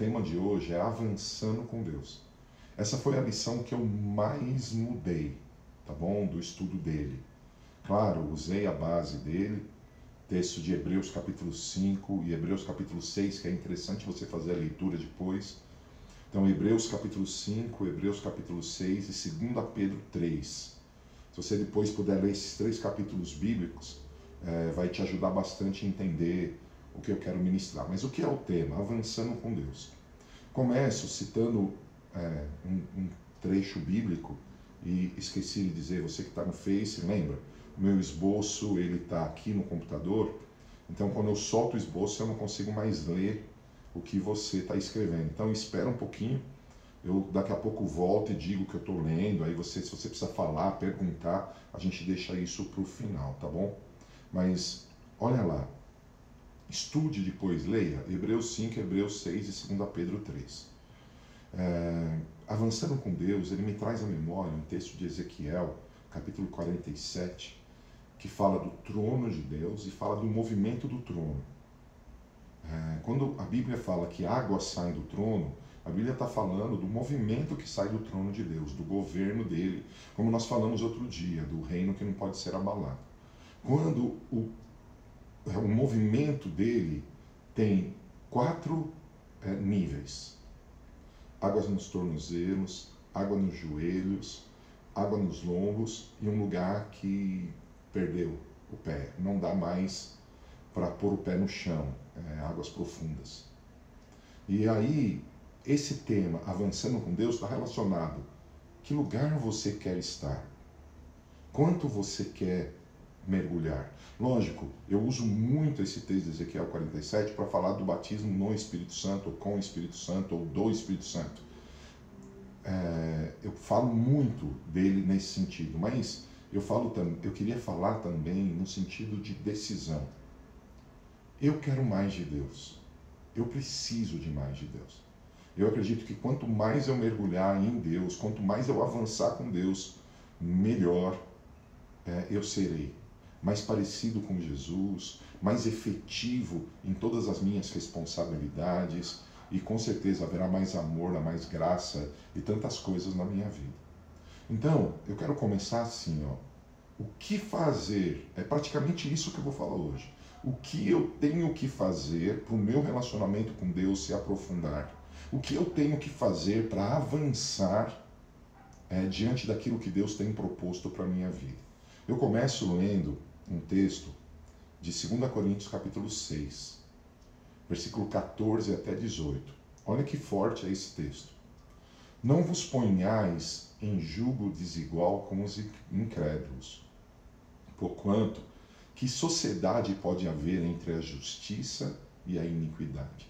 tema de hoje é avançando com Deus. Essa foi a lição que eu mais mudei, tá bom? Do estudo dele. Claro, usei a base dele, texto de Hebreus capítulo 5 e Hebreus capítulo 6, que é interessante você fazer a leitura depois. Então, Hebreus capítulo 5, Hebreus capítulo 6 e 2 Pedro 3. Se você depois puder ler esses três capítulos bíblicos, é, vai te ajudar bastante a entender o que eu quero ministrar. Mas o que é o tema? Avançando com Deus. Começo citando é, um, um, trecho bíblico e esqueci de dizer, você que está no Face, lembra? O meu esboço ele está aqui no computador, então quando eu solto o esboço eu não consigo mais ler o que você está escrevendo. Então espera um pouquinho, eu daqui a pouco volto e digo o que eu estou lendo, aí você, se você precisa falar, perguntar, a gente deixa isso para o final, tá bom? Mas olha lá, estude depois, leia Hebreus 5, Hebreus 6 e 2 Pedro 3. É, avançando com Deus, ele me traz à memória um texto de Ezequiel, capítulo 47, que fala do trono de Deus e fala do movimento do trono. É, quando a Bíblia fala que águas saem do trono, a Bíblia está falando do movimento que sai do trono de Deus, do governo dele, como nós falamos outro dia, do reino que não pode ser abalado. Quando o, o movimento dele tem quatro é, níveis: águas nos tornozelos, água nos joelhos, água nos lombos e um lugar que perdeu o pé, não dá mais para pôr o pé no chão, é, águas profundas. E aí, esse tema, avançando com Deus, está relacionado. Que lugar você quer estar? Quanto você quer mergulhar? Lógico, eu uso muito esse texto de Ezequiel 47 para falar do batismo no Espírito Santo, ou com o Espírito Santo, ou do Espírito Santo. É, eu falo muito dele nesse sentido, mas eu falo eu queria falar também no sentido de decisão. Eu quero mais de Deus. Eu preciso de mais de Deus. Eu acredito que quanto mais eu mergulhar em Deus, quanto mais eu avançar com Deus, melhor é, eu serei. Mais parecido com Jesus, mais efetivo em todas as minhas responsabilidades e com certeza haverá mais amor, mais graça e tantas coisas na minha vida. Então, eu quero começar assim, ó. O que fazer? É praticamente isso que eu vou falar hoje o que eu tenho que fazer para o meu relacionamento com Deus se aprofundar, o que eu tenho que fazer para avançar é, diante daquilo que Deus tem proposto para a minha vida. Eu começo lendo um texto de 2 Coríntios capítulo 6, versículo 14 até 18. Olha que forte é esse texto. Não vos ponhais em julgo desigual com os incrédulos, porquanto que sociedade pode haver entre a justiça e a iniquidade?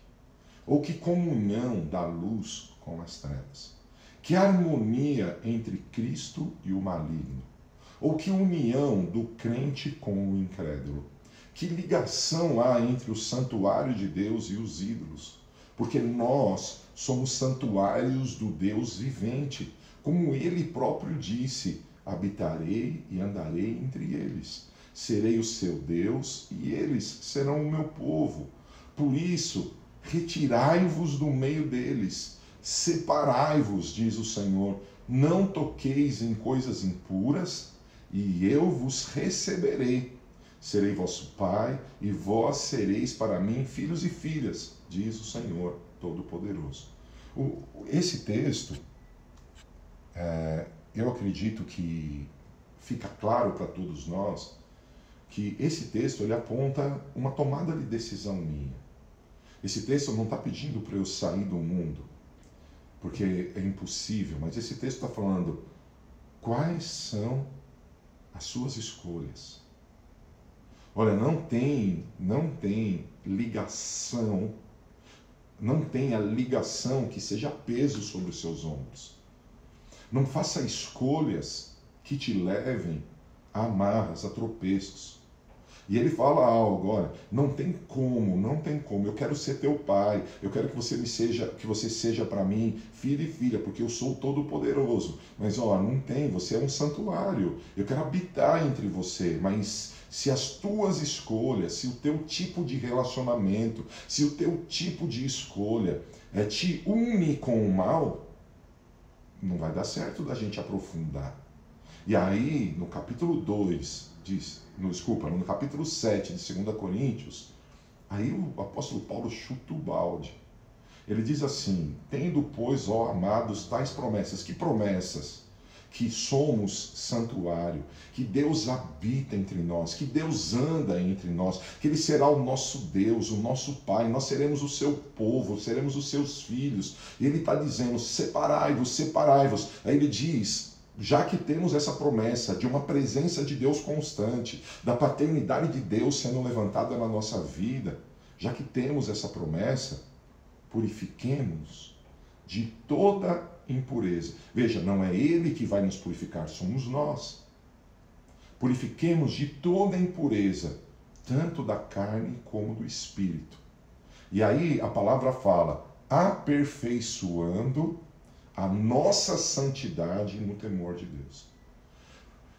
Ou que comunhão da luz com as trevas? Que harmonia entre Cristo e o maligno? Ou que união do crente com o incrédulo? Que ligação há entre o santuário de Deus e os ídolos? Porque nós somos santuários do Deus vivente, como ele próprio disse: habitarei e andarei entre eles serei o seu Deus e eles serão o meu povo. Por isso, retirai-vos do meio deles, separai-vos, diz o Senhor, não toqueis em coisas impuras, e eu vos receberei. Serei vosso pai, e vós sereis para mim filhos e filhas, diz o Senhor Todo-Poderoso. Esse texto, é, eu acredito que fica claro para todos nós que esse texto ele aponta uma tomada de decisão minha. Esse texto não está pedindo para eu sair do mundo, porque é impossível, mas esse texto está falando quais são as suas escolhas. Olha, não tem, não tem ligação, não tem a ligação que seja peso sobre os seus ombros. Não faça escolhas que te levem a amarras, a tropeços. E ele fala algo, olha, não tem como, não tem como. Eu quero ser teu pai. Eu quero que você me seja, que você seja para mim filho e filha, porque eu sou todo poderoso. Mas ó, não tem, você é um santuário. Eu quero habitar entre você, mas se as tuas escolhas, se o teu tipo de relacionamento, se o teu tipo de escolha é, te une com o mal, não vai dar certo da gente aprofundar. E aí, no capítulo 2, diz, no, desculpa, no capítulo 7 de 2 Coríntios, aí o apóstolo Paulo chuta o balde. Ele diz assim: Tendo, pois, ó amados, tais promessas. Que promessas? Que somos santuário, que Deus habita entre nós, que Deus anda entre nós, que Ele será o nosso Deus, o nosso Pai, nós seremos o seu povo, seremos os seus filhos. E Ele está dizendo: separai-vos, separai-vos. Aí ele diz: já que temos essa promessa de uma presença de Deus constante, da paternidade de Deus sendo levantada na nossa vida, já que temos essa promessa, purifiquemos de toda impureza. Veja, não é Ele que vai nos purificar, somos nós. Purifiquemos de toda impureza, tanto da carne como do espírito. E aí a palavra fala, aperfeiçoando a nossa santidade no temor de Deus.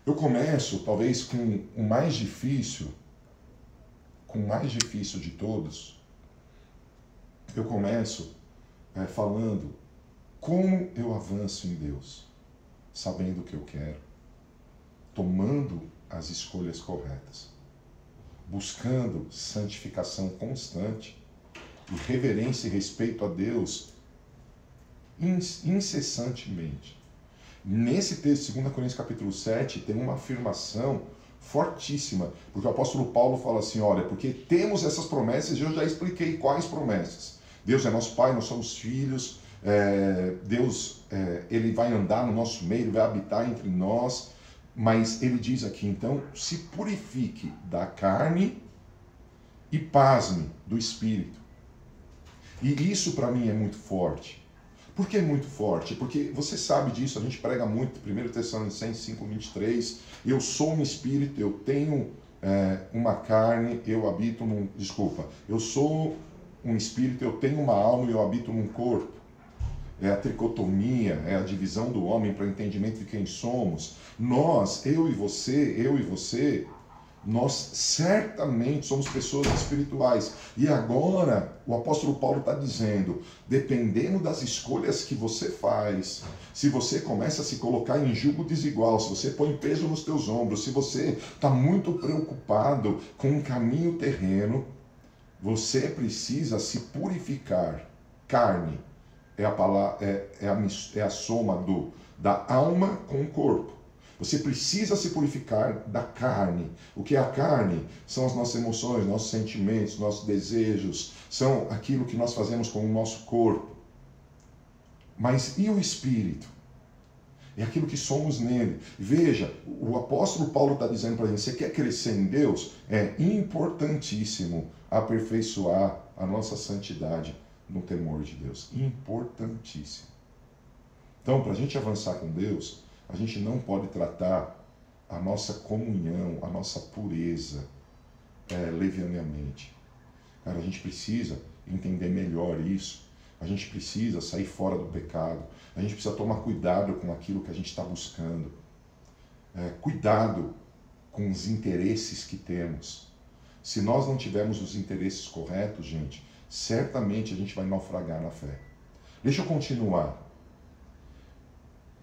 Eu começo, talvez, com o mais difícil, com o mais difícil de todos, eu começo é, falando como eu avanço em Deus, sabendo o que eu quero, tomando as escolhas corretas, buscando santificação constante e reverência e respeito a Deus incessantemente. Nesse texto, 2 Coríntios capítulo 7, tem uma afirmação fortíssima, porque o apóstolo Paulo fala assim: olha, porque temos essas promessas, e eu já expliquei quais promessas. Deus é nosso Pai, nós somos filhos, é, Deus é, ele vai andar no nosso meio, ele vai habitar entre nós, mas ele diz aqui, então, se purifique da carne e pasme do espírito. E isso para mim é muito forte. Por que é muito forte? Porque você sabe disso, a gente prega muito, 1 Tessalonicenses 5, 23, eu sou um espírito, eu tenho é, uma carne, eu habito num. Desculpa, eu sou um espírito, eu tenho uma alma e eu habito num corpo. É a tricotomia, é a divisão do homem para entendimento de quem somos. Nós, eu e você, eu e você, nós certamente somos pessoas espirituais. E agora, o apóstolo Paulo está dizendo: dependendo das escolhas que você faz, se você começa a se colocar em julgo desigual, se você põe peso nos teus ombros, se você está muito preocupado com um caminho terreno, você precisa se purificar. Carne é a, palavra, é, é a, é a soma do, da alma com o corpo. Você precisa se purificar da carne. O que é a carne? São as nossas emoções, nossos sentimentos, nossos desejos, são aquilo que nós fazemos com o nosso corpo. Mas e o espírito? É aquilo que somos nele. Veja, o apóstolo Paulo está dizendo para a gente: você quer crescer em Deus? É importantíssimo aperfeiçoar a nossa santidade no temor de Deus. Importantíssimo. Então, para a gente avançar com Deus, a gente não pode tratar a nossa comunhão, a nossa pureza é, levianamente. Cara, a gente precisa entender melhor isso. A gente precisa sair fora do pecado. A gente precisa tomar cuidado com aquilo que a gente está buscando. É, cuidado com os interesses que temos. Se nós não tivermos os interesses corretos, gente, certamente a gente vai naufragar na fé. Deixa eu continuar.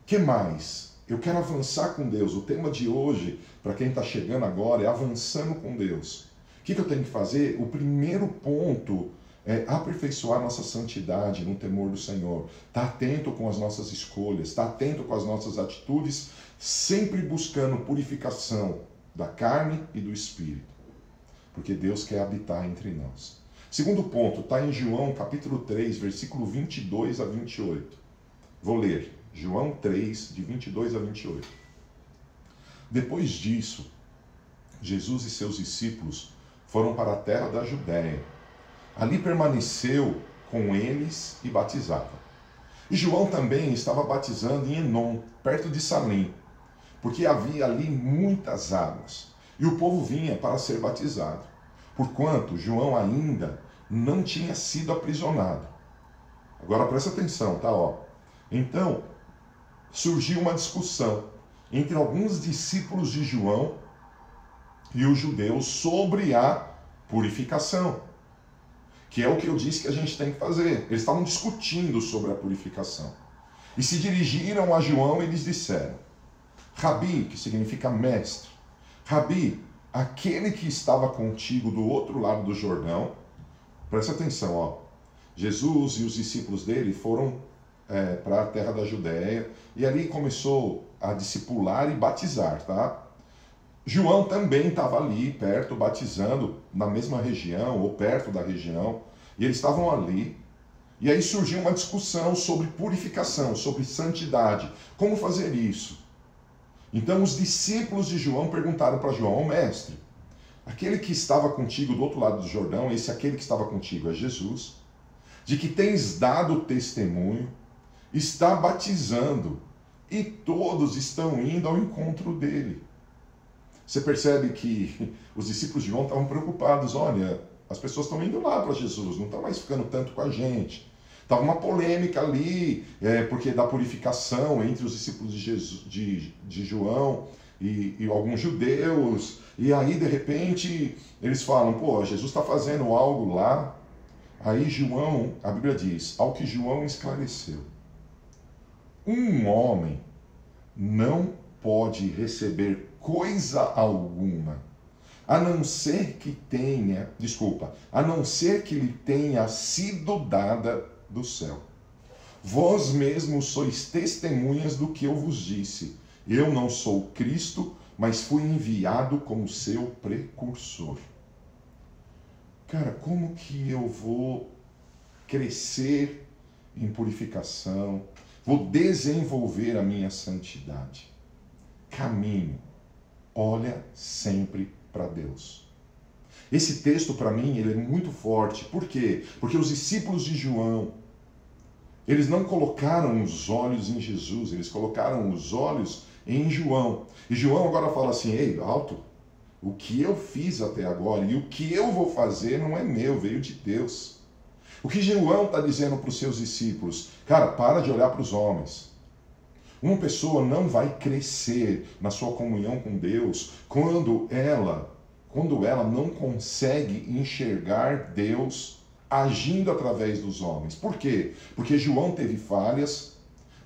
que mais? Eu quero avançar com Deus. O tema de hoje, para quem está chegando agora, é avançando com Deus. O que, que eu tenho que fazer? O primeiro ponto é aperfeiçoar nossa santidade no temor do Senhor. Estar tá atento com as nossas escolhas, estar tá atento com as nossas atitudes, sempre buscando purificação da carne e do espírito. Porque Deus quer habitar entre nós. Segundo ponto, está em João capítulo 3, versículo 22 a 28. Vou ler. João 3, de 22 a 28. Depois disso, Jesus e seus discípulos foram para a terra da Judéia. Ali permaneceu com eles e batizava. E João também estava batizando em Enom, perto de Salim, porque havia ali muitas águas, e o povo vinha para ser batizado, porquanto João ainda não tinha sido aprisionado. Agora presta atenção, tá? Ó. Então, surgiu uma discussão entre alguns discípulos de João e os judeus sobre a purificação. que é o que eu disse que a gente tem que fazer. Eles estavam discutindo sobre a purificação. E se dirigiram a João e lhes disseram: Rabi, que significa mestre, Rabi, aquele que estava contigo do outro lado do Jordão, presta atenção, ó. Jesus e os discípulos dele foram é, para a terra da Judéia e ali começou a discipular e batizar, tá? João também estava ali perto, batizando na mesma região ou perto da região, e eles estavam ali. E aí surgiu uma discussão sobre purificação, sobre santidade. Como fazer isso? Então os discípulos de João perguntaram para João, mestre, aquele que estava contigo do outro lado do Jordão, esse aquele que estava contigo é Jesus, de que tens dado testemunho, está batizando e todos estão indo ao encontro dele. Você percebe que os discípulos de João estavam preocupados. Olha, as pessoas estão indo lá para Jesus, não estão mais ficando tanto com a gente. Estava uma polêmica ali, é, porque da purificação entre os discípulos de, Jesus, de, de João e, e, alguns judeus. E aí, de repente, eles falam: pô, Jesus está fazendo algo lá. Aí, João, a Bíblia diz: ao que João esclareceu, um homem não pode receber coisa alguma, a não ser que tenha, desculpa, a não ser que lhe tenha sido dada do céu. Vós mesmos sois testemunhas do que eu vos disse. Eu não sou Cristo, mas fui enviado como seu precursor. Cara, como que eu vou crescer em purificação? Vou desenvolver a minha santidade. Caminho olha sempre para Deus. Esse texto para mim ele é muito forte. Por quê? Porque os discípulos de João eles não colocaram os olhos em Jesus, eles colocaram os olhos em João. E João agora fala assim: "Ei, alto. O que eu fiz até agora e o que eu vou fazer não é meu, veio de Deus." O que João está dizendo para os seus discípulos? Cara, para de olhar para os homens. Uma pessoa não vai crescer na sua comunhão com Deus quando ela, quando ela não consegue enxergar Deus agindo através dos homens. Por quê? Porque João teve falhas,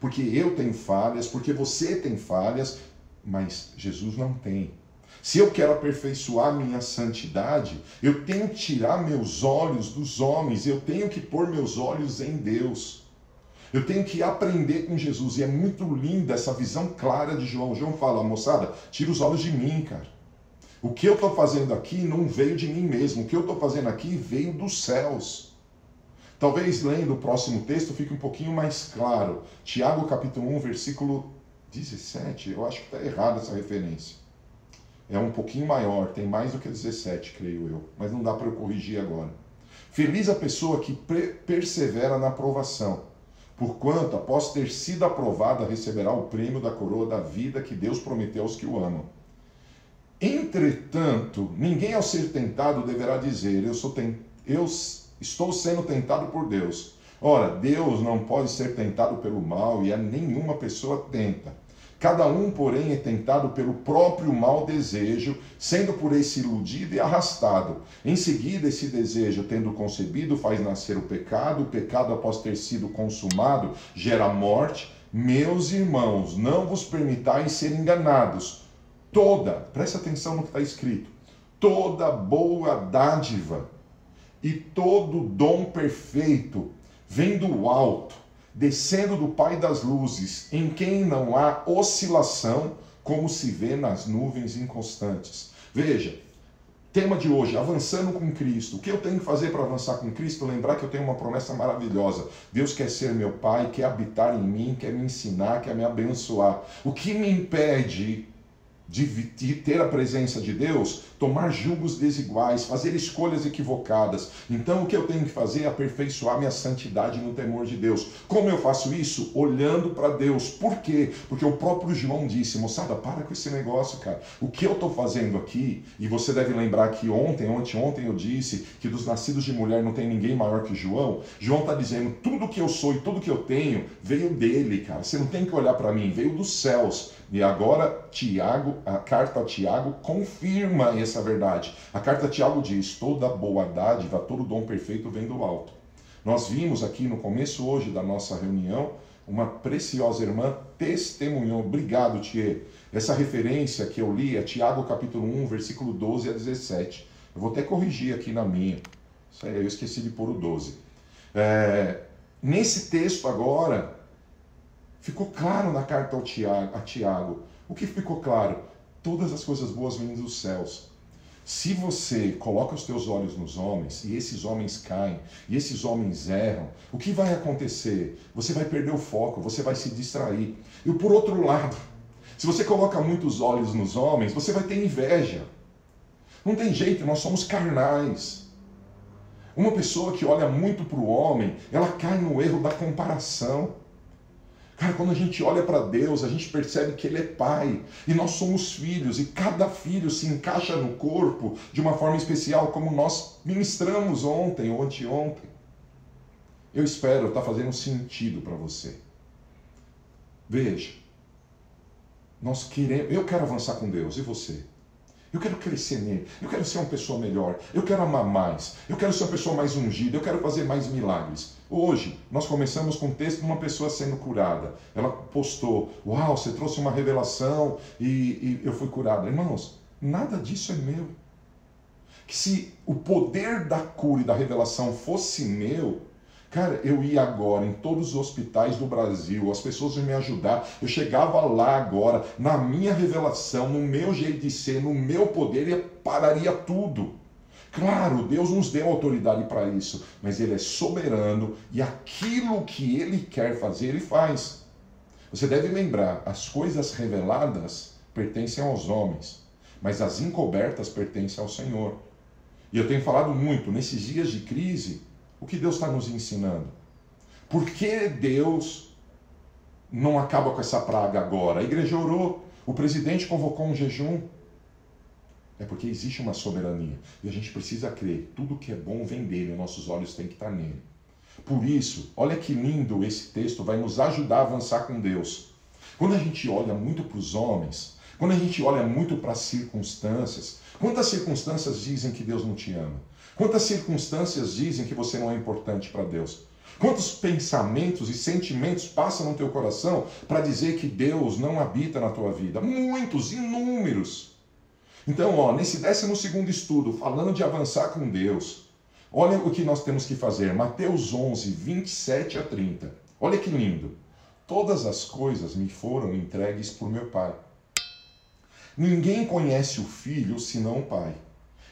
porque eu tenho falhas, porque você tem falhas, mas Jesus não tem. Se eu quero aperfeiçoar minha santidade, eu tenho que tirar meus olhos dos homens, eu tenho que pôr meus olhos em Deus. Eu tenho que aprender com Jesus. E é muito linda essa visão clara de João. João fala, moçada, tira os olhos de mim, cara. O que eu estou fazendo aqui não veio de mim mesmo. O que eu estou fazendo aqui veio dos céus. Talvez lendo o próximo texto fique um pouquinho mais claro. Tiago capítulo 1, versículo 17. Eu acho que está errada essa referência. É um pouquinho maior, tem mais do que 17, creio eu. Mas não dá para eu corrigir agora. Feliz a pessoa que persevera na aprovação porquanto, após ter sido aprovada, receberá o prêmio da coroa da vida que Deus prometeu aos que o amam. Entretanto, ninguém ao ser tentado deverá dizer: eu, ten... eu estou sendo tentado por Deus. Ora, Deus não pode ser tentado pelo mal e a nenhuma pessoa tenta. Cada um, porém, é tentado pelo próprio mau desejo, sendo por esse iludido e arrastado. Em seguida, esse desejo, tendo concebido, faz nascer o pecado. O pecado, após ter sido consumado, gera morte. Meus irmãos, não vos permitais ser enganados. Toda, presta atenção no que está escrito, toda boa dádiva e todo dom perfeito vem do alto descendo do Pai das luzes, em quem não há oscilação, como se vê nas nuvens inconstantes. Veja, tema de hoje, avançando com Cristo. O que eu tenho que fazer para avançar com Cristo? Lembrar que eu tenho uma promessa maravilhosa. Deus quer ser meu Pai, quer habitar em mim, quer me ensinar, quer me abençoar. O que me impede de ter a presença de Deus, tomar julgos desiguais, fazer escolhas equivocadas. Então o que eu tenho que fazer é aperfeiçoar minha santidade no temor de Deus. Como eu faço isso? Olhando para Deus. Por quê? Porque o próprio João disse, moçada, para com esse negócio, cara. O que eu estou fazendo aqui, e você deve lembrar que ontem, ontem eu disse que dos nascidos de mulher não tem ninguém maior que João. João está dizendo, tudo que eu sou e tudo que eu tenho veio dele, cara. Você não tem que olhar para mim, veio dos céus. E agora Tiago a carta a Tiago confirma essa verdade. A carta a Tiago diz: toda boa dádiva, todo dom perfeito vem do alto. Nós vimos aqui no começo hoje da nossa reunião uma preciosa irmã testemunhou. Obrigado, Tia. Essa referência que eu li é Tiago capítulo 1, versículo 12 a 17. Eu vou até corrigir aqui na minha. Isso aí, eu esqueci de pôr o 12. É, nesse texto agora, ficou claro na carta ao Tiago, a Tiago. O que ficou claro? Todas as coisas boas vêm dos céus. Se você coloca os teus olhos nos homens e esses homens caem e esses homens erram, o que vai acontecer? Você vai perder o foco, você vai se distrair. E por outro lado, se você coloca muitos olhos nos homens, você vai ter inveja. Não tem jeito, nós somos carnais. Uma pessoa que olha muito para o homem, ela cai no erro da comparação. Cara, quando a gente olha para Deus, a gente percebe que Ele é Pai e nós somos filhos, e cada filho se encaixa no corpo de uma forma especial, como nós ministramos ontem ou anteontem. Eu espero estar tá fazendo sentido para você. Veja, nós queremos, eu quero avançar com Deus, e você? Eu quero crescer nele. Eu quero ser uma pessoa melhor. Eu quero amar mais. Eu quero ser uma pessoa mais ungida. Eu quero fazer mais milagres. Hoje, nós começamos com um texto de uma pessoa sendo curada. Ela postou: Uau, você trouxe uma revelação e, e eu fui curada. Irmãos, nada disso é meu. Que se o poder da cura e da revelação fosse meu, Cara, eu ia agora em todos os hospitais do Brasil, as pessoas iam me ajudar. Eu chegava lá agora, na minha revelação, no meu jeito de ser, no meu poder, e pararia tudo. Claro, Deus nos deu autoridade para isso, mas Ele é soberano e aquilo que Ele quer fazer, Ele faz. Você deve lembrar: as coisas reveladas pertencem aos homens, mas as encobertas pertencem ao Senhor. E eu tenho falado muito, nesses dias de crise, o que Deus está nos ensinando? Por que Deus não acaba com essa praga agora? A igreja orou, o presidente convocou um jejum. É porque existe uma soberania e a gente precisa crer. Tudo que é bom vem dele, nossos olhos têm que estar nele. Por isso, olha que lindo esse texto, vai nos ajudar a avançar com Deus. Quando a gente olha muito para os homens, quando a gente olha muito para as circunstâncias, quantas circunstâncias dizem que Deus não te ama? Quantas circunstâncias dizem que você não é importante para Deus? Quantos pensamentos e sentimentos passam no teu coração para dizer que Deus não habita na tua vida? Muitos, inúmeros. Então, ó, nesse 12 segundo estudo, falando de avançar com Deus, olha o que nós temos que fazer. Mateus 11, 27 a 30. Olha que lindo. Todas as coisas me foram entregues por meu Pai. Ninguém conhece o Filho senão o Pai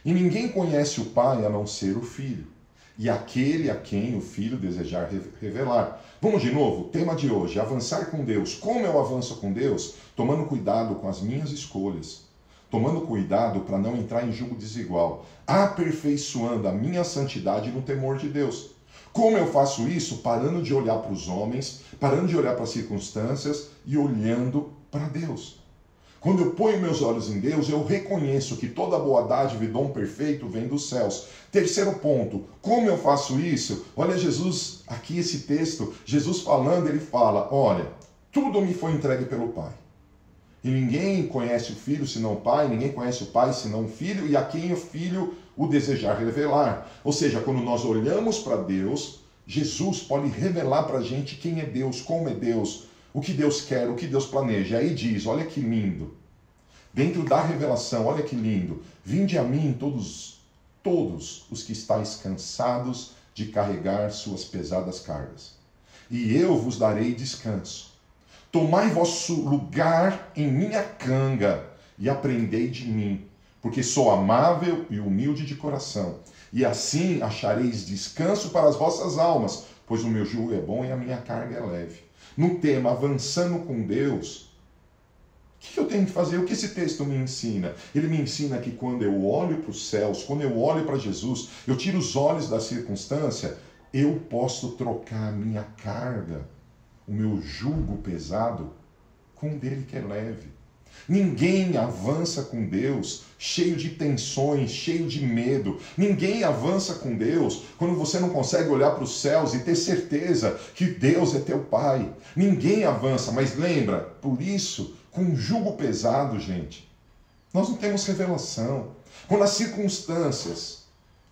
e ninguém conhece o Pai a não ser o Filho, e aquele a quem o Filho desejar revelar. Vamos de novo, tema de hoje: avançar com Deus. Como eu avanço com Deus? Tomando cuidado com as minhas escolhas, tomando cuidado para não entrar em julgo desigual, aperfeiçoando a minha santidade no temor de Deus. Como eu faço isso? Parando de olhar para os homens, parando de olhar para as circunstâncias e olhando para Deus. Quando eu ponho meus olhos em Deus, eu reconheço que toda boa dádiva e dom perfeito vem dos céus. Terceiro ponto, como eu faço isso? Olha Jesus, aqui esse texto, Jesus falando, ele fala: Olha, tudo me foi entregue pelo Pai. E ninguém conhece o filho senão o pai, ninguém conhece o pai senão o filho, e a quem o filho o desejar revelar. Ou seja, quando nós olhamos para Deus, Jesus pode revelar para a gente quem é Deus, como é Deus, o que Deus quer, o que Deus planeja. Aí diz: olha que lindo. Dentro da revelação, olha que lindo. Vinde a mim todos, todos os que estáis cansados de carregar suas pesadas cargas, e eu vos darei descanso. Tomai vosso lugar em minha canga e aprendei de mim, porque sou amável e humilde de coração, e assim achareis descanso para as vossas almas, pois o meu jugo é bom e a minha carga é leve no tema avançando com Deus, o que eu tenho que fazer? O que esse texto me ensina? Ele me ensina que quando eu olho para os céus, quando eu olho para Jesus, eu tiro os olhos da circunstância, eu posso trocar a minha carga, o meu jugo pesado, com o dele que é leve. Ninguém avança com Deus cheio de tensões, cheio de medo. Ninguém avança com Deus quando você não consegue olhar para os céus e ter certeza que Deus é teu Pai. Ninguém avança, mas lembra, por isso, com um jugo pesado, gente. Nós não temos revelação. Quando as circunstâncias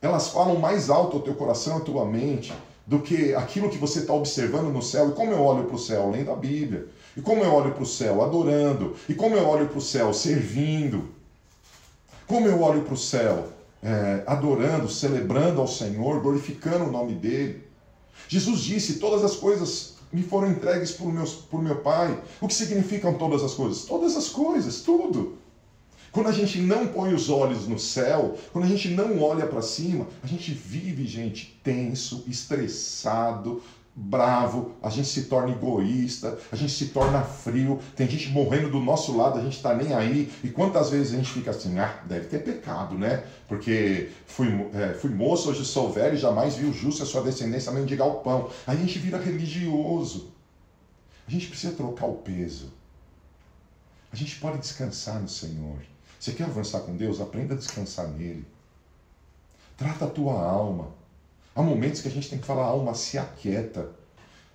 elas falam mais alto ao teu coração, à tua mente, do que aquilo que você está observando no céu. E como eu olho para o céu? Lendo a Bíblia. E como eu olho para o céu? Adorando. E como eu olho para o céu? Servindo. Como eu olho para o céu? É, adorando, celebrando ao Senhor, glorificando o nome dEle. Jesus disse: Todas as coisas me foram entregues por, meus, por meu Pai. O que significam todas as coisas? Todas as coisas, tudo. Quando a gente não põe os olhos no céu, quando a gente não olha para cima, a gente vive, gente, tenso, estressado, bravo, a gente se torna egoísta, a gente se torna frio, tem gente morrendo do nosso lado, a gente está nem aí. E quantas vezes a gente fica assim, ah, deve ter pecado, né? Porque fui, é, fui moço, hoje sou velho e jamais vi o justo a sua descendência mendigar o pão. Aí a gente vira religioso. A gente precisa trocar o peso. A gente pode descansar no Senhor. Você quer avançar com Deus? Aprenda a descansar nele. Trata a tua alma. Há momentos que a gente tem que falar, alma, se aquieta.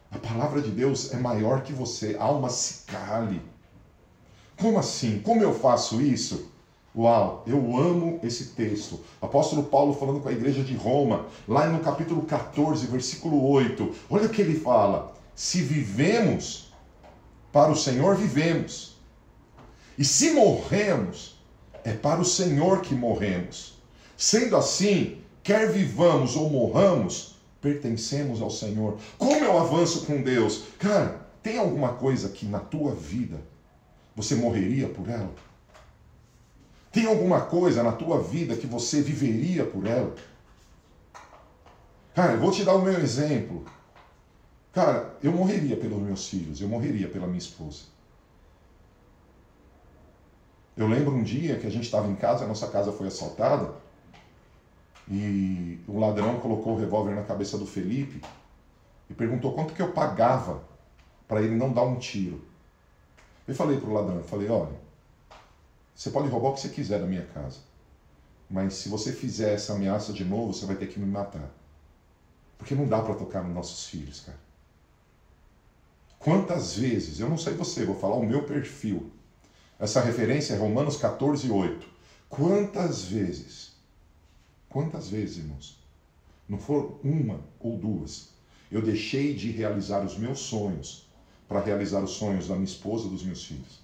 A palavra de Deus é maior que você. Alma, se cale. Como assim? Como eu faço isso? Uau, eu amo esse texto. Apóstolo Paulo falando com a igreja de Roma, lá no capítulo 14, versículo 8. Olha o que ele fala: Se vivemos, para o Senhor vivemos. E se morremos, é para o Senhor que morremos. Sendo assim, quer vivamos ou morramos, pertencemos ao Senhor. Como eu avanço com Deus? Cara, tem alguma coisa que na tua vida você morreria por ela? Tem alguma coisa na tua vida que você viveria por ela? Cara, eu vou te dar o meu exemplo. Cara, eu morreria pelos meus filhos, eu morreria pela minha esposa. Eu lembro um dia que a gente estava em casa, a nossa casa foi assaltada, e o ladrão colocou o revólver na cabeça do Felipe e perguntou quanto que eu pagava para ele não dar um tiro. Eu falei para o ladrão, falei, olha, você pode roubar o que você quiser da minha casa, mas se você fizer essa ameaça de novo, você vai ter que me matar. Porque não dá para tocar nos nossos filhos, cara. Quantas vezes, eu não sei você, vou falar o meu perfil, essa referência é Romanos 14, 8. Quantas vezes, quantas vezes, irmãos, não foram uma ou duas, eu deixei de realizar os meus sonhos para realizar os sonhos da minha esposa dos meus filhos.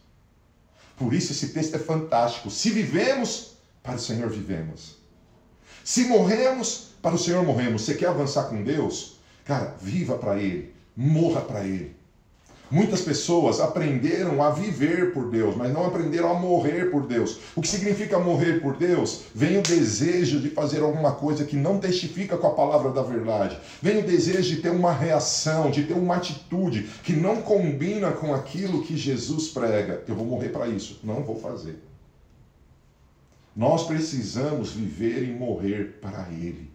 Por isso esse texto é fantástico. Se vivemos, para o Senhor vivemos. Se morremos, para o Senhor morremos. Você quer avançar com Deus? Cara, viva para Ele, morra para Ele. Muitas pessoas aprenderam a viver por Deus, mas não aprenderam a morrer por Deus. O que significa morrer por Deus? Vem o desejo de fazer alguma coisa que não testifica com a palavra da verdade. Vem o desejo de ter uma reação, de ter uma atitude que não combina com aquilo que Jesus prega. Eu vou morrer para isso. Não vou fazer. Nós precisamos viver e morrer para Ele.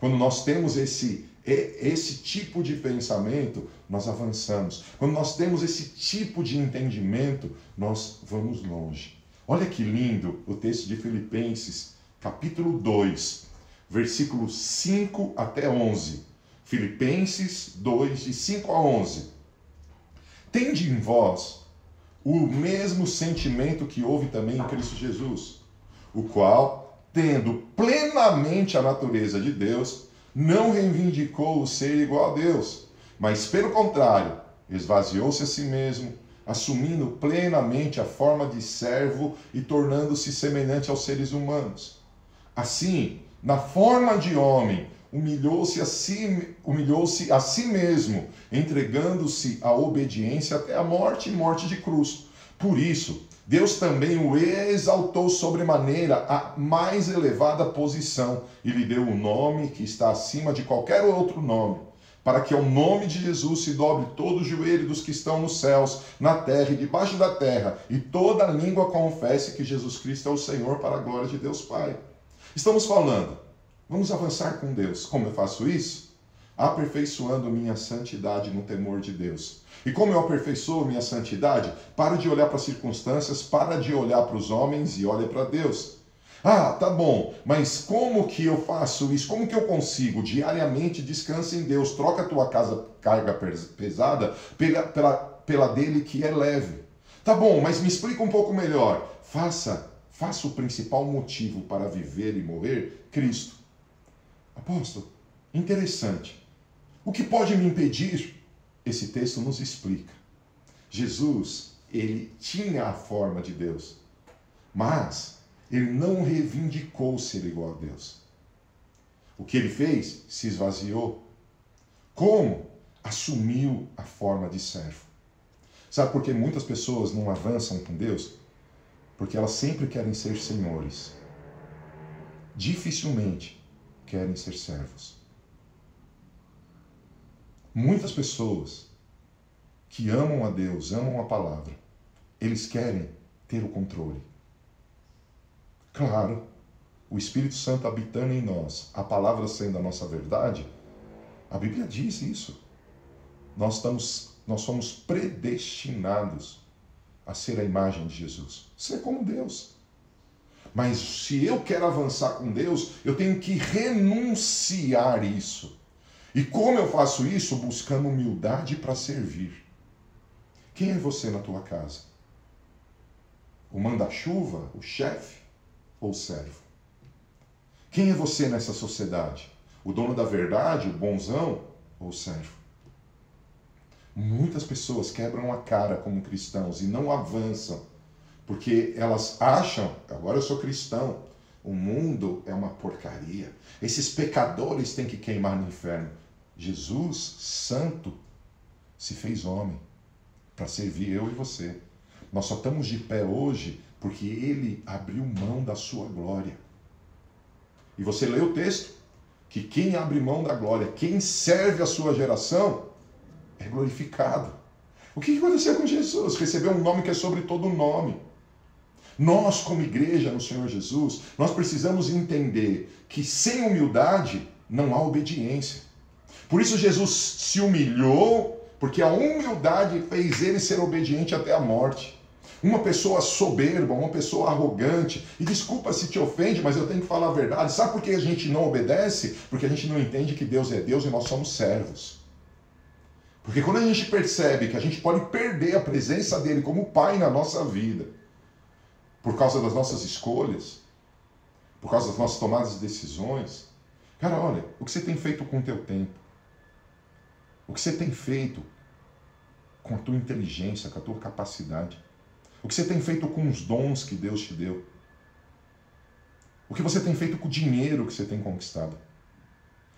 Quando nós temos esse esse tipo de pensamento, nós avançamos. Quando nós temos esse tipo de entendimento, nós vamos longe. Olha que lindo o texto de Filipenses, capítulo 2, versículos 5 até 11. Filipenses 2, de 5 a 11. Tende em vós o mesmo sentimento que houve também em Cristo Jesus, o qual, tendo plenamente a natureza de Deus, não reivindicou o ser igual a Deus, mas pelo contrário, esvaziou-se a si mesmo, assumindo plenamente a forma de servo e tornando-se semelhante aos seres humanos. Assim, na forma de homem, humilhou-se a si, humilhou-se a si mesmo, entregando-se à obediência até a morte e morte de cruz. Por isso, Deus também o exaltou sobremaneira à mais elevada posição e lhe deu um nome que está acima de qualquer outro nome, para que ao nome de Jesus se dobre todo o joelho dos que estão nos céus, na terra e debaixo da terra, e toda língua confesse que Jesus Cristo é o Senhor para a glória de Deus Pai. Estamos falando, vamos avançar com Deus. Como eu faço isso? Aperfeiçoando minha santidade no temor de Deus e como eu aperfeiçoo minha santidade? Para de olhar para as circunstâncias, para de olhar para os homens e olha para Deus. Ah, tá bom, mas como que eu faço isso? Como que eu consigo diariamente descansa em Deus? Troca a tua casa carga pesada pela, pela, pela dele que é leve. Tá bom, mas me explica um pouco melhor. Faça faça o principal motivo para viver e morrer Cristo. Apóstolo, interessante. O que pode me impedir? Esse texto nos explica. Jesus, ele tinha a forma de Deus, mas ele não reivindicou ser igual a Deus. O que ele fez? Se esvaziou. Como? Assumiu a forma de servo. Sabe por que muitas pessoas não avançam com Deus? Porque elas sempre querem ser senhores. Dificilmente querem ser servos. Muitas pessoas que amam a Deus, amam a palavra, eles querem ter o controle. Claro, o Espírito Santo habitando em nós, a palavra sendo a nossa verdade, a Bíblia diz isso. Nós, estamos, nós somos predestinados a ser a imagem de Jesus, ser como Deus. Mas se eu quero avançar com Deus, eu tenho que renunciar isso. E como eu faço isso? Buscando humildade para servir. Quem é você na tua casa? O manda-chuva, o chefe ou o servo? Quem é você nessa sociedade? O dono da verdade, o bonzão ou o servo? Muitas pessoas quebram a cara como cristãos e não avançam, porque elas acham, agora eu sou cristão, o mundo é uma porcaria. Esses pecadores têm que queimar no inferno. Jesus, santo, se fez homem para servir eu e você. Nós só estamos de pé hoje porque ele abriu mão da sua glória. E você lê o texto que quem abre mão da glória, quem serve a sua geração, é glorificado. O que aconteceu com Jesus? Recebeu um nome que é sobre todo nome. Nós, como igreja no Senhor Jesus, nós precisamos entender que sem humildade não há obediência. Por isso Jesus se humilhou, porque a humildade fez ele ser obediente até a morte. Uma pessoa soberba, uma pessoa arrogante, e desculpa se te ofende, mas eu tenho que falar a verdade. Sabe por que a gente não obedece? Porque a gente não entende que Deus é Deus e nós somos servos. Porque quando a gente percebe que a gente pode perder a presença dele como pai na nossa vida, por causa das nossas escolhas, por causa das nossas tomadas de decisões, cara, olha, o que você tem feito com o teu tempo? O que você tem feito com a tua inteligência, com a tua capacidade? O que você tem feito com os dons que Deus te deu? O que você tem feito com o dinheiro que você tem conquistado?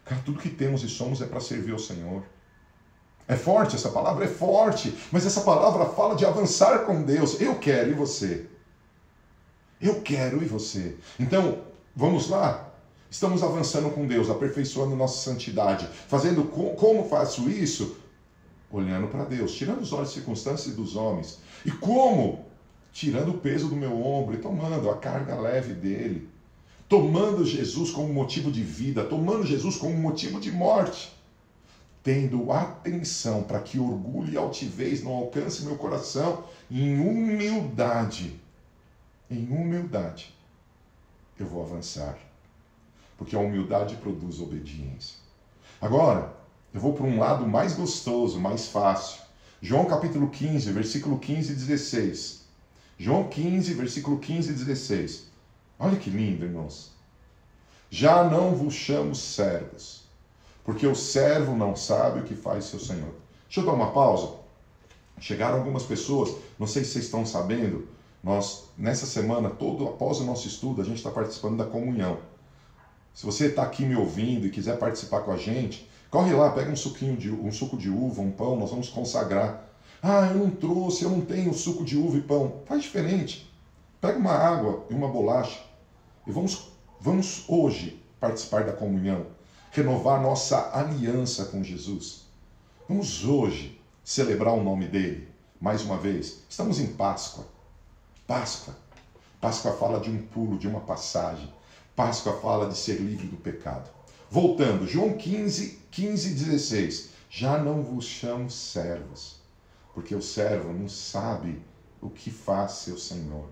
Cara, tudo que temos e somos é para servir ao Senhor. É forte essa palavra? É forte. Mas essa palavra fala de avançar com Deus. Eu quero e você. Eu quero e você. Então, vamos lá? Estamos avançando com Deus, aperfeiçoando nossa santidade. Fazendo co como faço isso? Olhando para Deus, tirando os olhos circunstâncias dos homens. E como? Tirando o peso do meu ombro e tomando a carga leve dele. Tomando Jesus como motivo de vida, tomando Jesus como motivo de morte tendo atenção para que orgulho e altivez não alcance meu coração, em humildade, em humildade, eu vou avançar. Porque a humildade produz obediência. Agora, eu vou para um lado mais gostoso, mais fácil. João capítulo 15, versículo 15 e 16. João 15, versículo 15 e 16. Olha que lindo, irmãos. Já não vos chamo servos, porque o servo não sabe o que faz seu senhor. Deixa eu dar uma pausa. Chegaram algumas pessoas, não sei se vocês estão sabendo, nós nessa semana, todo após o nosso estudo, a gente está participando da comunhão. Se você está aqui me ouvindo e quiser participar com a gente, corre lá, pega um suquinho de um suco de uva, um pão, nós vamos consagrar. Ah, eu não trouxe, eu não tenho suco de uva e pão. Faz diferente. Pega uma água e uma bolacha e vamos, vamos hoje participar da comunhão renovar nossa aliança com Jesus. Vamos hoje celebrar o nome dele. Mais uma vez, estamos em Páscoa. Páscoa. Páscoa fala de um pulo, de uma passagem. Páscoa fala de ser livre do pecado. Voltando, João 15, 15, 16. Já não vos chamo servos, porque o servo não sabe o que faz seu senhor.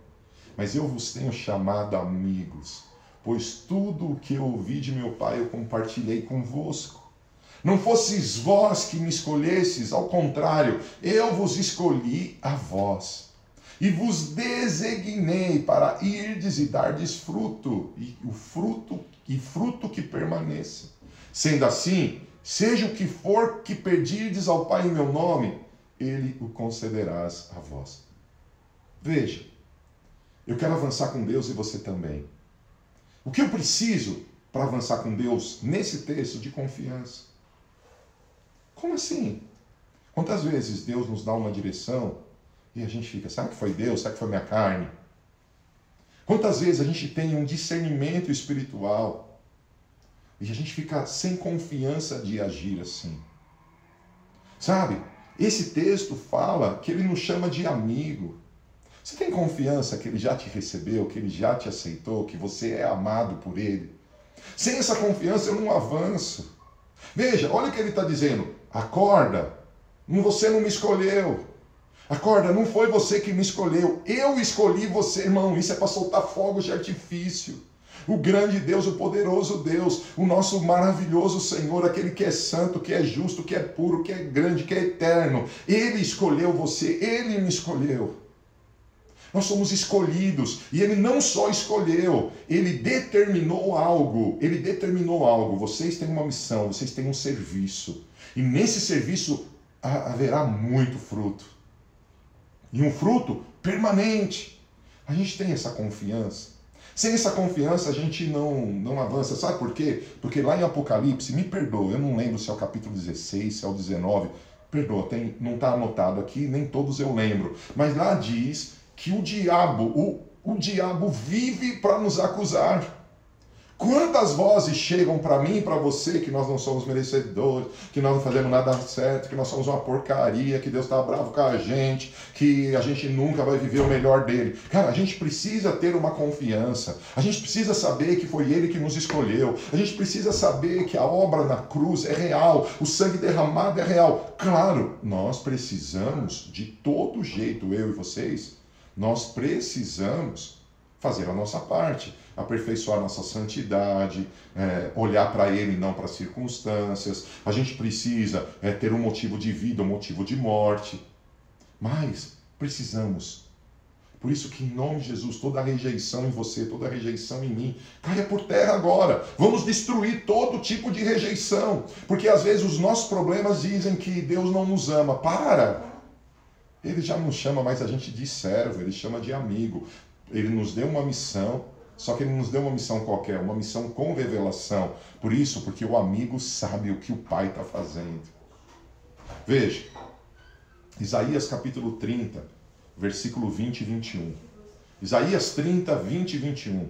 Mas eu vos tenho chamado amigos, pois tudo o que eu ouvi de meu Pai eu compartilhei convosco. Não fosses vós que me escolhesses, ao contrário, eu vos escolhi a vós. E vos designei para irdes e dardes fruto, e o fruto e fruto que permaneça. Sendo assim, seja o que for que pedirdes ao Pai em meu nome, ele o concederás a vós. Veja, eu quero avançar com Deus e você também. O que eu preciso para avançar com Deus nesse texto de confiança? Como assim? Quantas vezes Deus nos dá uma direção e a gente fica, será que foi Deus? Será que foi minha carne? Quantas vezes a gente tem um discernimento espiritual e a gente fica sem confiança de agir assim? Sabe? Esse texto fala que ele nos chama de amigo. Você tem confiança que ele já te recebeu, que ele já te aceitou, que você é amado por ele? Sem essa confiança eu não avanço. Veja, olha o que ele está dizendo. Acorda, você não me escolheu. Acorda, não foi você que me escolheu. Eu escolhi você, irmão. Isso é para soltar fogos de artifício. O grande Deus, o poderoso Deus, o nosso maravilhoso Senhor, aquele que é santo, que é justo, que é puro, que é grande, que é eterno. Ele escolheu você, ele me escolheu. Nós somos escolhidos e ele não só escolheu, ele determinou algo. Ele determinou algo. Vocês têm uma missão, vocês têm um serviço. E nesse serviço haverá muito fruto. E um fruto permanente. A gente tem essa confiança. Sem essa confiança a gente não, não avança. Sabe por quê? Porque lá em Apocalipse, me perdoa, eu não lembro se é o capítulo 16, se é o 19. Perdoa, tem, não está anotado aqui, nem todos eu lembro. Mas lá diz que o diabo, o, o diabo vive para nos acusar. Quantas vozes chegam para mim e para você que nós não somos merecedores, que nós não fazemos nada certo, que nós somos uma porcaria, que Deus está bravo com a gente, que a gente nunca vai viver o melhor dele. Cara, a gente precisa ter uma confiança, a gente precisa saber que foi ele que nos escolheu, a gente precisa saber que a obra na cruz é real, o sangue derramado é real. Claro, nós precisamos de todo jeito, eu e vocês, nós precisamos fazer a nossa parte aperfeiçoar nossa santidade, é, olhar para Ele não para as circunstâncias. A gente precisa é, ter um motivo de vida, um motivo de morte. Mas precisamos. Por isso que em nome de Jesus, toda rejeição em você, toda rejeição em mim, caia por terra agora. Vamos destruir todo tipo de rejeição. Porque às vezes os nossos problemas dizem que Deus não nos ama. Para! Ele já não chama mais a gente de servo, ele chama de amigo. Ele nos deu uma missão, só que ele nos deu uma missão qualquer, uma missão com revelação. Por isso, porque o amigo sabe o que o pai está fazendo. Veja, Isaías capítulo 30, versículo 20 e 21. Isaías 30, 20 e 21.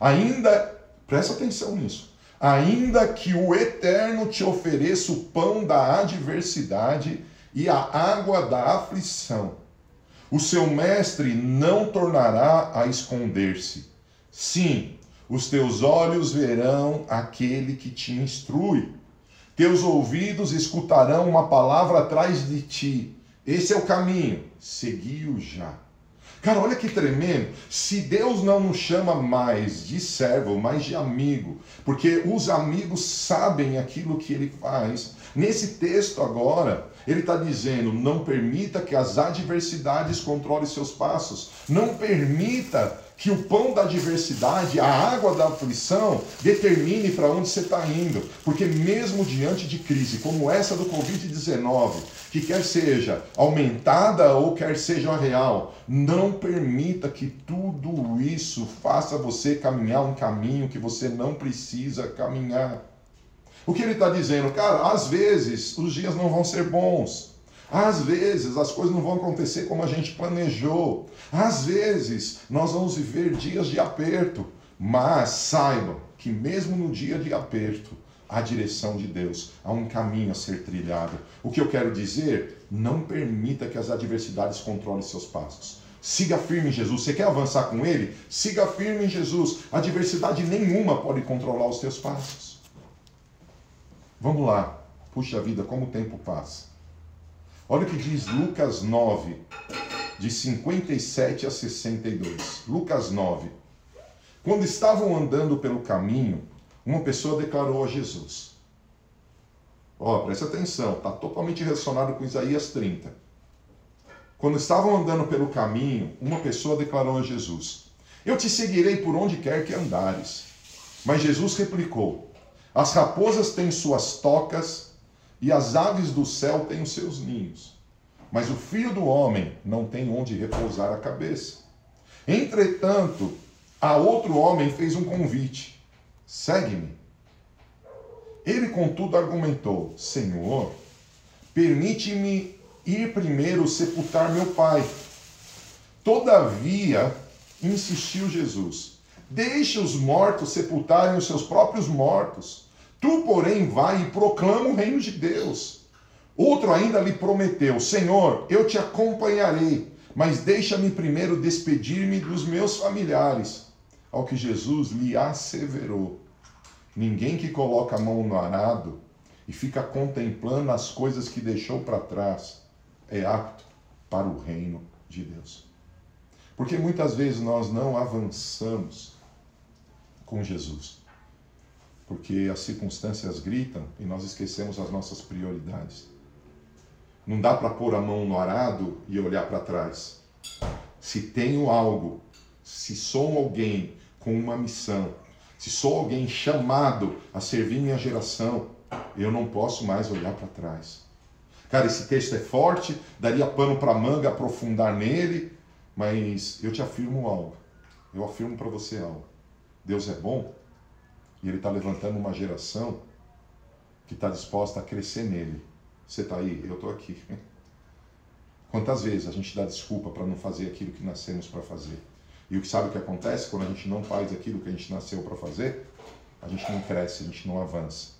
Ainda, presta atenção nisso. Ainda que o Eterno te ofereça o pão da adversidade e a água da aflição, o seu mestre não tornará a esconder-se Sim, os teus olhos verão aquele que te instrui. Teus ouvidos escutarão uma palavra atrás de ti. Esse é o caminho. Segui-o já. Cara, olha que tremendo. Se Deus não nos chama mais de servo, mais de amigo, porque os amigos sabem aquilo que ele faz. Nesse texto agora, ele está dizendo: não permita que as adversidades controlem seus passos. Não permita que o pão da adversidade, a água da aflição, determine para onde você está indo. Porque mesmo diante de crise como essa do Covid-19, que quer seja aumentada ou quer seja real, não permita que tudo isso faça você caminhar um caminho que você não precisa caminhar. O que ele está dizendo? Cara, às vezes os dias não vão ser bons. Às vezes as coisas não vão acontecer como a gente planejou. Às vezes nós vamos viver dias de aperto. Mas saibam que mesmo no dia de aperto, há direção de Deus, há um caminho a ser trilhado. O que eu quero dizer? Não permita que as adversidades controlem seus passos. Siga firme em Jesus. Você quer avançar com Ele? Siga firme em Jesus. Adversidade nenhuma pode controlar os teus passos. Vamos lá. Puxa vida, como o tempo passa. Olha o que diz Lucas 9, de 57 a 62. Lucas 9. Quando estavam andando pelo caminho, uma pessoa declarou a Jesus. Ó, oh, presta atenção, está totalmente relacionado com Isaías 30. quando estavam andando pelo caminho, uma pessoa declarou a Jesus: Eu te seguirei por onde quer que andares. Mas Jesus replicou: As raposas têm suas tocas e as aves do céu têm os seus ninhos. Mas o filho do homem não tem onde repousar a cabeça. Entretanto, a outro homem fez um convite: Segue-me. Ele, contudo, argumentou: Senhor, permite-me ir primeiro sepultar meu pai. Todavia, insistiu Jesus, deixe os mortos sepultarem os seus próprios mortos. Tu, porém, vai e proclama o reino de Deus. Outro ainda lhe prometeu: Senhor, eu te acompanharei, mas deixa-me primeiro despedir-me dos meus familiares. Ao que Jesus lhe asseverou: Ninguém que coloca a mão no arado e fica contemplando as coisas que deixou para trás é apto para o reino de Deus. Porque muitas vezes nós não avançamos com Jesus. Porque as circunstâncias gritam e nós esquecemos as nossas prioridades. Não dá para pôr a mão no arado e olhar para trás. Se tenho algo, se sou alguém com uma missão, se sou alguém chamado a servir minha geração, eu não posso mais olhar para trás. Cara, esse texto é forte, daria pano para manga aprofundar nele, mas eu te afirmo algo. Eu afirmo para você algo. Deus é bom e Ele está levantando uma geração que está disposta a crescer nele. Você está aí? Eu estou aqui. Quantas vezes a gente dá desculpa para não fazer aquilo que nascemos para fazer? E o que sabe o que acontece quando a gente não faz aquilo que a gente nasceu para fazer? A gente não cresce, a gente não avança.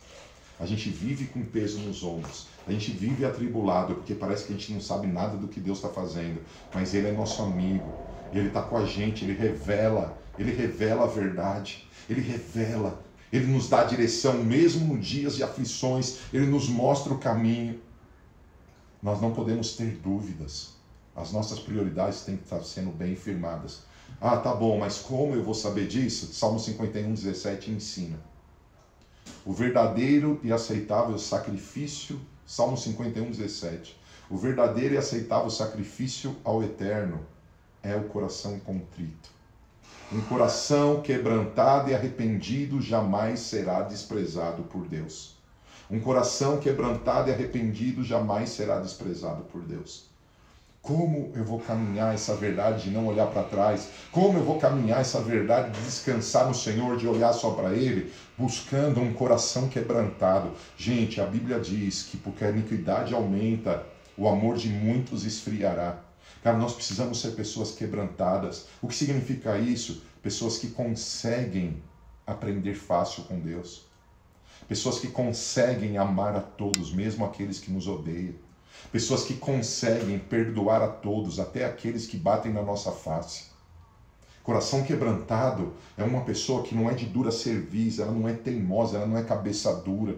A gente vive com peso nos ombros. A gente vive atribulado porque parece que a gente não sabe nada do que Deus está fazendo. Mas Ele é nosso amigo. Ele está com a gente. Ele revela. Ele revela a verdade. Ele revela. Ele nos dá direção mesmo nos dias de aflições. Ele nos mostra o caminho. Nós não podemos ter dúvidas. As nossas prioridades têm que estar sendo bem firmadas. Ah, tá bom, mas como eu vou saber disso? Salmo 51, 17 ensina. O verdadeiro e aceitável sacrifício, Salmo 51, 17. O verdadeiro e aceitável sacrifício ao Eterno é o coração contrito. Um coração quebrantado e arrependido jamais será desprezado por Deus. Um coração quebrantado e arrependido jamais será desprezado por Deus. Como eu vou caminhar essa verdade de não olhar para trás? Como eu vou caminhar essa verdade de descansar no Senhor, de olhar só para Ele, buscando um coração quebrantado? Gente, a Bíblia diz que porque a iniquidade aumenta, o amor de muitos esfriará. Cara, nós precisamos ser pessoas quebrantadas. O que significa isso? Pessoas que conseguem aprender fácil com Deus. Pessoas que conseguem amar a todos, mesmo aqueles que nos odeiam Pessoas que conseguem perdoar a todos, até aqueles que batem na nossa face. Coração quebrantado é uma pessoa que não é de dura cerviz, ela não é teimosa, ela não é cabeça dura.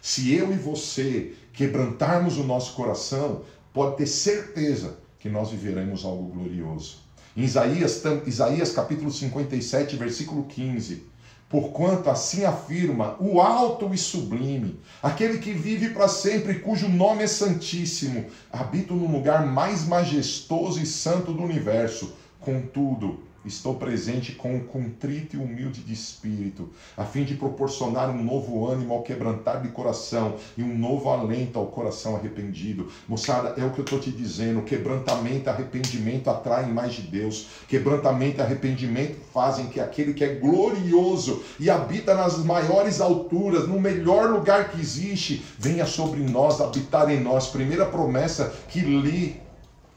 Se eu e você quebrantarmos o nosso coração, pode ter certeza que nós viveremos algo glorioso. Em Isaías, Isaías capítulo 57, versículo 15, Porquanto assim afirma o alto e sublime, aquele que vive para sempre, cujo nome é santíssimo, habito no lugar mais majestoso e santo do universo. Contudo, Estou presente com um contrito e humilde de espírito, a fim de proporcionar um novo ânimo ao quebrantar de coração e um novo alento ao coração arrependido. Moçada, é o que eu estou te dizendo: quebrantamento arrependimento atraem mais de Deus. Quebrantamento arrependimento fazem que aquele que é glorioso e habita nas maiores alturas, no melhor lugar que existe, venha sobre nós, habitar em nós. Primeira promessa que li,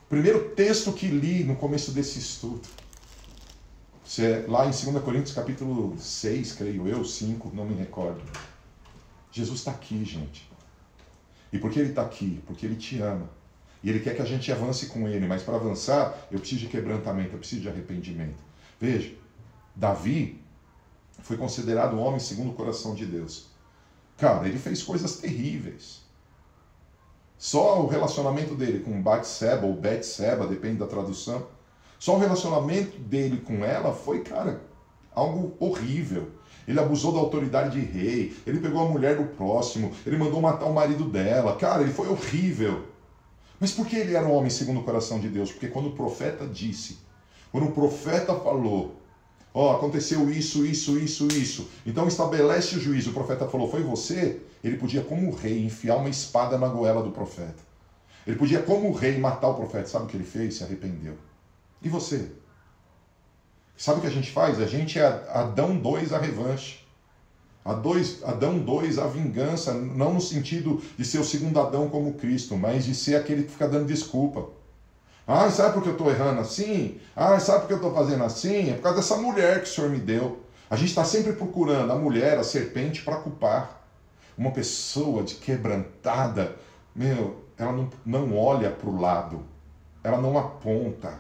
primeiro texto que li no começo desse estudo. Você, lá em 2 Coríntios capítulo 6, creio eu, 5, não me recordo. Jesus está aqui, gente. E por que ele está aqui? Porque ele te ama. E ele quer que a gente avance com ele, mas para avançar, eu preciso de quebrantamento, eu preciso de arrependimento. Veja, Davi foi considerado um homem segundo o coração de Deus. Cara, ele fez coisas terríveis. Só o relacionamento dele com Batseba ou Betseba, depende da tradução, só o relacionamento dele com ela foi, cara, algo horrível. Ele abusou da autoridade de rei, ele pegou a mulher do próximo, ele mandou matar o marido dela. Cara, ele foi horrível. Mas por que ele era um homem segundo o coração de Deus? Porque quando o profeta disse, quando o profeta falou, ó, oh, aconteceu isso, isso, isso, isso, então estabelece o juízo. O profeta falou, foi você? Ele podia, como rei, enfiar uma espada na goela do profeta. Ele podia, como rei, matar o profeta. Sabe o que ele fez? Se arrependeu. E você? Sabe o que a gente faz? A gente é Adão 2 a revanche. Adão 2, a vingança, não no sentido de ser o segundo Adão como Cristo, mas de ser aquele que fica dando desculpa. Ah, sabe por que eu estou errando assim? Ah, sabe por que eu estou fazendo assim? É por causa dessa mulher que o Senhor me deu. A gente está sempre procurando a mulher, a serpente, para culpar. Uma pessoa de quebrantada, meu, ela não, não olha para o lado, ela não aponta.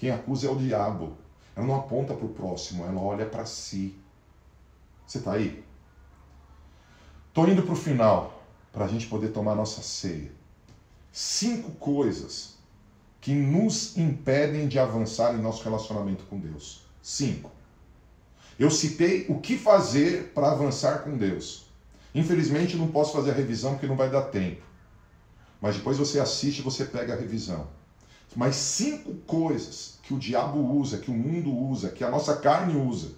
Quem acusa é o diabo. Ela não aponta para o próximo, ela olha para si. Você está aí? Estou indo para o final, para a gente poder tomar nossa ceia. Cinco coisas que nos impedem de avançar em nosso relacionamento com Deus. Cinco. Eu citei o que fazer para avançar com Deus. Infelizmente não posso fazer a revisão porque não vai dar tempo. Mas depois você assiste e você pega a revisão. Mas cinco coisas que o diabo usa, que o mundo usa, que a nossa carne usa,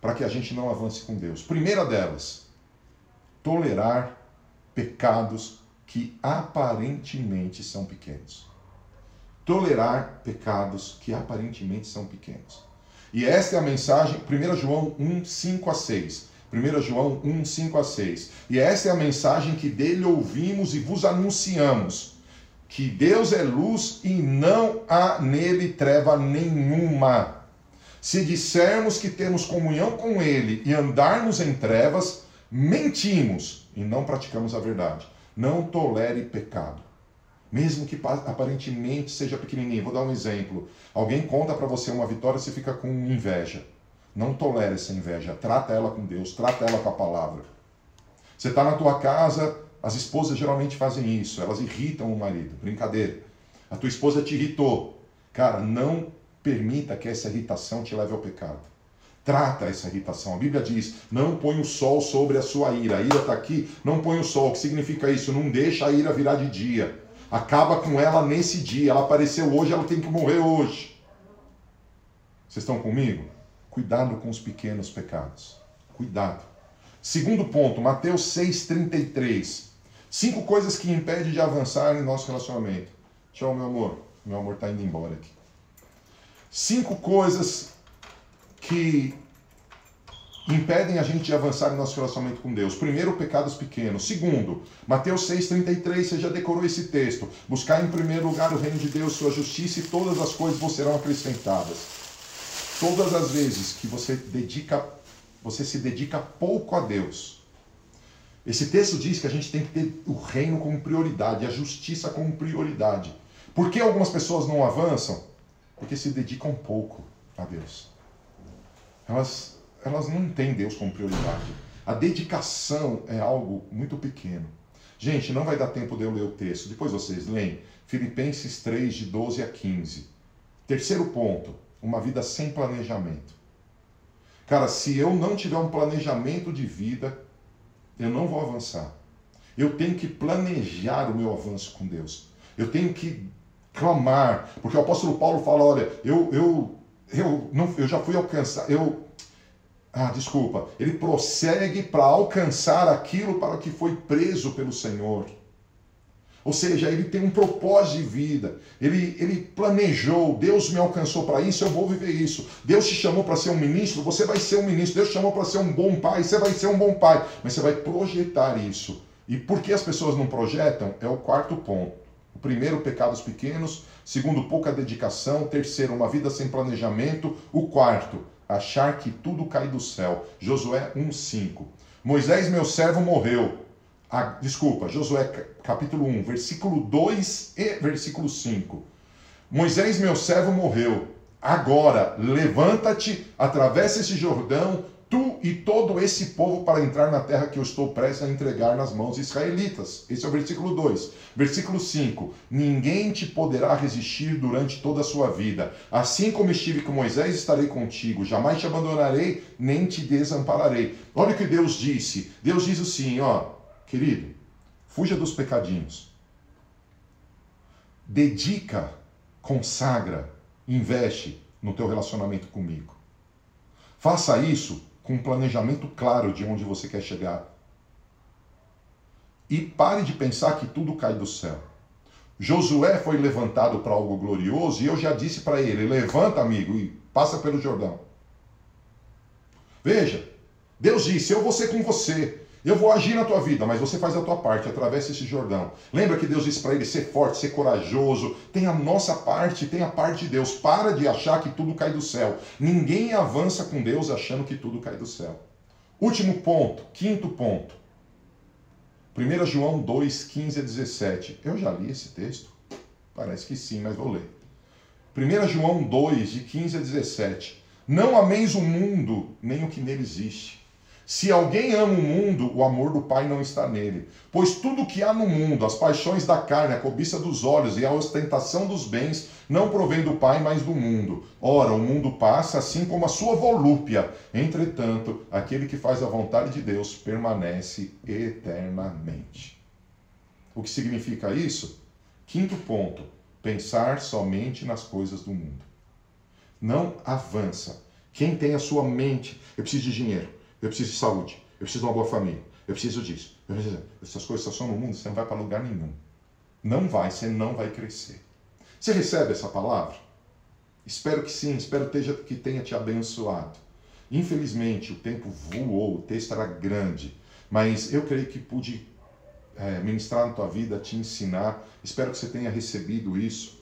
para que a gente não avance com Deus. Primeira delas, tolerar pecados que aparentemente são pequenos. Tolerar pecados que aparentemente são pequenos. E esta é a mensagem, 1 João 1, 5 a 6. 1 João 1, 5 a 6. E esta é a mensagem que dele ouvimos e vos anunciamos: que Deus é luz e não há nele treva nenhuma. Se dissermos que temos comunhão com Ele e andarmos em trevas, mentimos e não praticamos a verdade. Não tolere pecado. Mesmo que aparentemente seja pequenininho. Vou dar um exemplo. Alguém conta para você uma vitória, você fica com inveja. Não tolere essa inveja. Trata ela com Deus, trata ela com a palavra. Você está na tua casa, as esposas geralmente fazem isso. Elas irritam o marido. Brincadeira. A tua esposa te irritou. Cara, não permita que essa irritação te leve ao pecado. Trata essa irritação. A Bíblia diz: não põe o sol sobre a sua ira. A ira está aqui, não põe o sol. O que significa isso? Não deixa a ira virar de dia. Acaba com ela nesse dia. Ela apareceu hoje, ela tem que morrer hoje. Vocês estão comigo? Cuidado com os pequenos pecados. Cuidado. Segundo ponto, Mateus 6,33. Cinco coisas que impedem de avançar em nosso relacionamento. Tchau, meu amor. Meu amor está indo embora aqui. Cinco coisas que impedem a gente de avançar em nosso relacionamento com Deus. Primeiro, pecados pequenos. Segundo, Mateus 6,33, você já decorou esse texto. Buscar em primeiro lugar o reino de Deus, sua justiça e todas as coisas vos serão acrescentadas. Todas as vezes que você dedica, você se dedica pouco a Deus. Esse texto diz que a gente tem que ter o reino como prioridade, a justiça como prioridade. Por que algumas pessoas não avançam? porque se dedicam pouco a Deus. Elas, elas não têm Deus como prioridade. A dedicação é algo muito pequeno. Gente, não vai dar tempo de eu ler o texto. Depois vocês leem. Filipenses 3, de 12 a 15. Terceiro ponto: uma vida sem planejamento. Cara, se eu não tiver um planejamento de vida, eu não vou avançar. Eu tenho que planejar o meu avanço com Deus. Eu tenho que clamar, porque o apóstolo Paulo fala, olha, eu eu eu não eu já fui alcançar, eu ah, desculpa, ele prossegue para alcançar aquilo para que foi preso pelo Senhor. Ou seja, ele tem um propósito de vida. Ele, ele planejou, Deus me alcançou para isso, eu vou viver isso. Deus te chamou para ser um ministro, você vai ser um ministro. Deus te chamou para ser um bom pai, você vai ser um bom pai. Mas você vai projetar isso. E por que as pessoas não projetam? É o quarto ponto. O primeiro, pecados pequenos. Segundo, pouca dedicação. Terceiro, uma vida sem planejamento. O quarto, achar que tudo cai do céu. Josué 1,5. Moisés, meu servo, morreu. Ah, desculpa, Josué capítulo 1, versículo 2 e versículo 5. Moisés, meu servo, morreu. Agora, levanta-te, atravessa esse Jordão, tu e todo esse povo para entrar na terra que eu estou prestes a entregar nas mãos israelitas. Esse é o versículo 2. Versículo 5: Ninguém te poderá resistir durante toda a sua vida. Assim como estive com Moisés, estarei contigo. Jamais te abandonarei, nem te desampararei. Olha o que Deus disse. Deus diz assim, ó, querido, fuja dos pecadinhos. dedica, consagra, investe no teu relacionamento comigo. Faça isso com um planejamento claro de onde você quer chegar. E pare de pensar que tudo cai do céu. Josué foi levantado para algo glorioso e eu já disse para ele: levanta, amigo, e passa pelo Jordão. Veja, Deus disse: eu vou ser com você. Eu vou agir na tua vida, mas você faz a tua parte, atravessa esse Jordão. Lembra que Deus disse para ele ser forte, ser corajoso. Tem a nossa parte, tem a parte de Deus. Para de achar que tudo cai do céu. Ninguém avança com Deus achando que tudo cai do céu. Último ponto, quinto ponto. 1 João 2, 15 a 17. Eu já li esse texto? Parece que sim, mas vou ler. 1 João 2, de 15 a 17. Não ameis o mundo, nem o que nele existe. Se alguém ama o mundo, o amor do Pai não está nele. Pois tudo que há no mundo, as paixões da carne, a cobiça dos olhos e a ostentação dos bens, não provém do Pai, mas do mundo. Ora, o mundo passa assim como a sua volúpia. Entretanto, aquele que faz a vontade de Deus permanece eternamente. O que significa isso? Quinto ponto: pensar somente nas coisas do mundo. Não avança. Quem tem a sua mente, eu preciso de dinheiro eu preciso de saúde, eu preciso de uma boa família, eu preciso disso. Eu preciso... Essas coisas só no mundo, você não vai para lugar nenhum. Não vai, você não vai crescer. Você recebe essa palavra? Espero que sim, espero que tenha te abençoado. Infelizmente, o tempo voou, o texto era grande, mas eu creio que pude é, ministrar na tua vida, te ensinar. Espero que você tenha recebido isso.